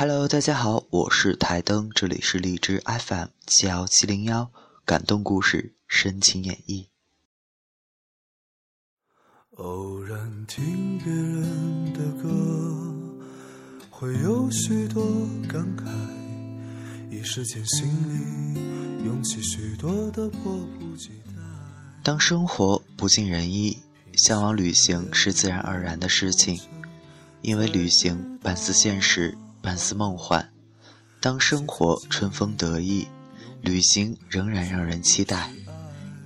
Hello，大家好，我是台灯，这里是荔枝 FM 七幺七零幺，感动故事，深情演绎。偶然听别人的歌，会有许多感慨，一时间心里涌起许多的迫不及待。当生活不尽人意，向往旅行是自然而然的事情，因为旅行半似现实。半似梦幻，当生活春风得意，旅行仍然让人期待，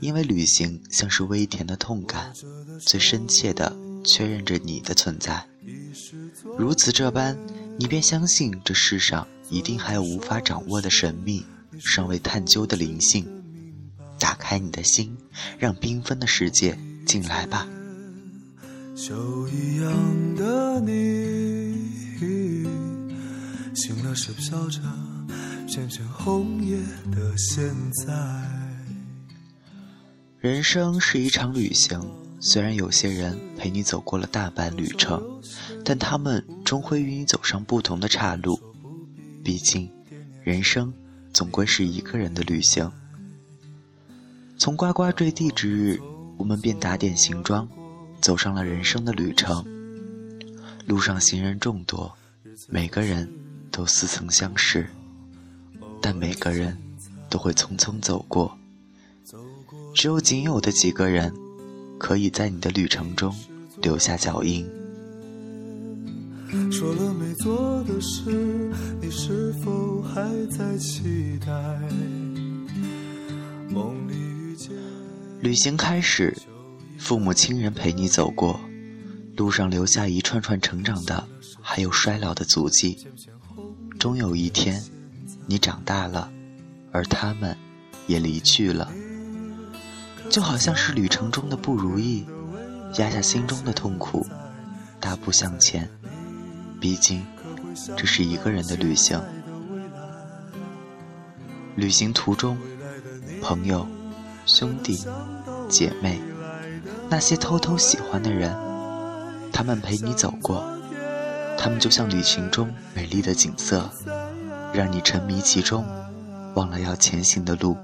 因为旅行像是微甜的痛感，最深切的确认着你的存在。如此这般，你便相信这世上一定还有无法掌握的神秘，尚未探究的灵性。打开你的心，让缤纷的世界进来吧。一样的你。醒了是飘着片片红叶的现在。人生是一场旅行，虽然有些人陪你走过了大半旅程，但他们终会与你走上不同的岔路。毕竟，人生总归是一个人的旅行。从呱呱坠地之日，我们便打点行装，走上了人生的旅程。路上行人众多，每个人。都似曾相识，但每个人都会匆匆走过。只有仅有的几个人，可以在你的旅程中留下脚印。说了没做的事，你是否还在期待？梦里遇见。旅行开始，父母亲人陪你走过，路上留下一串串成长的，还有衰老的足迹。终有一天，你长大了，而他们也离去了，就好像是旅程中的不如意，压下心中的痛苦，大步向前。毕竟，这是一个人的旅行。旅行途中，朋友、兄弟、姐妹，那些偷偷喜欢的人，他们陪你走过。他们就像旅行中美丽的景色，让你沉迷其中，忘了要前行的路，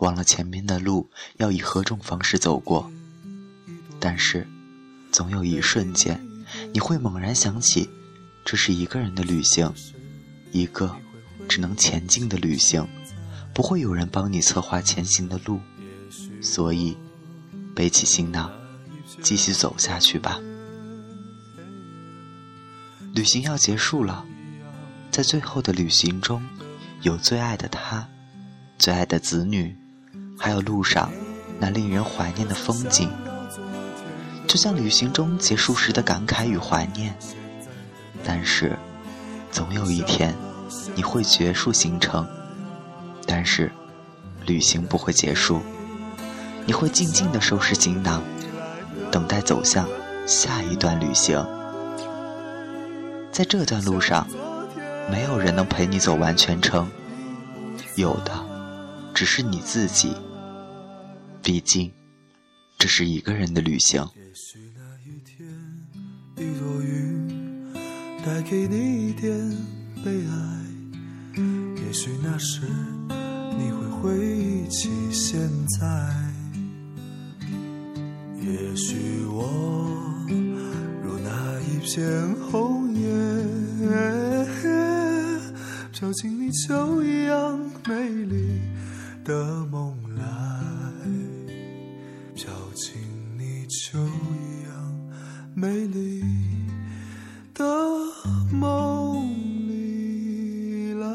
忘了前面的路要以何种方式走过。但是，总有一瞬间，你会猛然想起，这是一个人的旅行，一个只能前进的旅行，不会有人帮你策划前行的路，所以，背起行囊，继续走下去吧。旅行要结束了，在最后的旅行中，有最爱的他，最爱的子女，还有路上那令人怀念的风景，就像旅行中结束时的感慨与怀念。但是，总有一天，你会结束行程，但是，旅行不会结束，你会静静的收拾行囊，等待走向下一段旅行。在这段路上，没有人能陪你走完全程，有的只是你自己。毕竟，这是一个人的旅行。也许那一天，一朵云带给你一点悲哀。也许那时，你会回忆起现在。也许我片红叶。飘进你秋一样美丽的梦来，飘进你秋一样美丽的梦里来。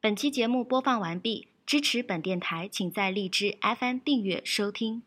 本期节目播放完毕，支持本电台，请在荔枝 FM 订阅收听。